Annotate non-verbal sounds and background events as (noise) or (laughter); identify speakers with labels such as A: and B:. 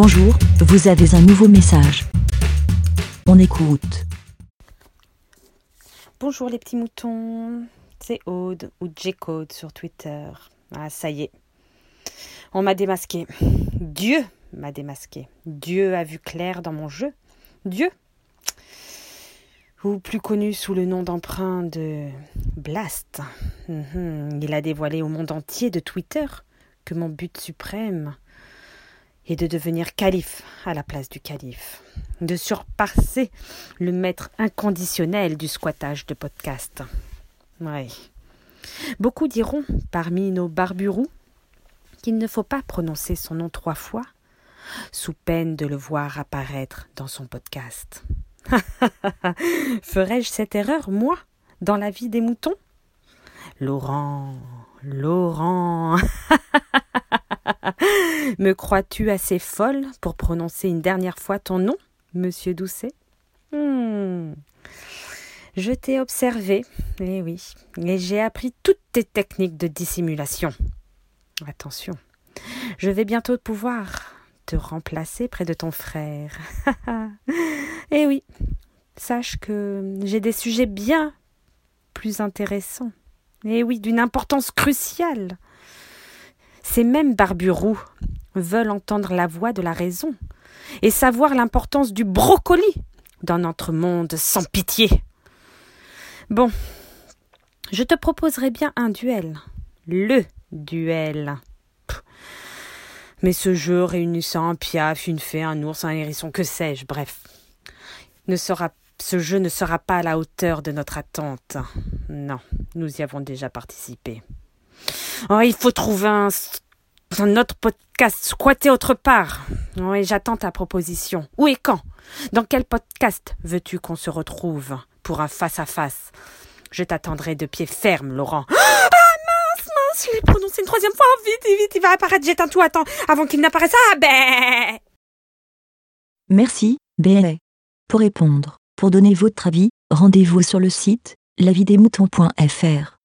A: Bonjour, vous avez un nouveau message. On écoute.
B: Bonjour les petits moutons, c'est Aude ou J-Code sur Twitter. Ah, ça y est. On m'a démasqué. Dieu m'a démasqué. Dieu a vu clair dans mon jeu. Dieu ou plus connu sous le nom d'emprunt de Blast. Mhm. Il a dévoilé au monde entier de Twitter que mon but suprême est de devenir calife à la place du calife, de surpasser le maître inconditionnel du squattage de podcast. Oui. Beaucoup diront, parmi nos barburous, qu'il ne faut pas prononcer son nom trois fois, sous peine de le voir apparaître dans son podcast. (laughs) Ferais-je cette erreur, moi, dans la vie des moutons? Laurent, Laurent. (laughs) Me crois-tu assez folle pour prononcer une dernière fois ton nom, monsieur Doucet? Hmm. Je t'ai observé, eh oui, et j'ai appris toutes tes techniques de dissimulation. Attention, je vais bientôt pouvoir te remplacer près de ton frère. (laughs) eh oui, sache que j'ai des sujets bien plus intéressants. Eh oui, d'une importance cruciale. Ces mêmes barburous veulent entendre la voix de la raison et savoir l'importance du brocoli dans notre monde sans pitié. Bon, je te proposerai bien un duel. Le duel. Mais ce jeu réunissant un piaf, une fée, un ours, un hérisson, que sais-je, bref, ne sera ce jeu ne sera pas à la hauteur de notre attente. Non, nous y avons déjà participé. Oh, il faut trouver un, autre podcast squatté autre part. Oui, j'attends ta proposition. Où et quand? Dans quel podcast veux-tu qu'on se retrouve pour un face-à-face? Je t'attendrai de pied ferme, Laurent. (gasps) Ah mince, mince, je l'ai prononcé une troisième fois. Vite, vite, il va apparaître. J'éteins tout. Attends, avant qu'il n'apparaisse. Ah ben
A: Merci, BLA. Pour répondre, pour donner votre avis, rendez-vous sur le site lavidemouton.fr.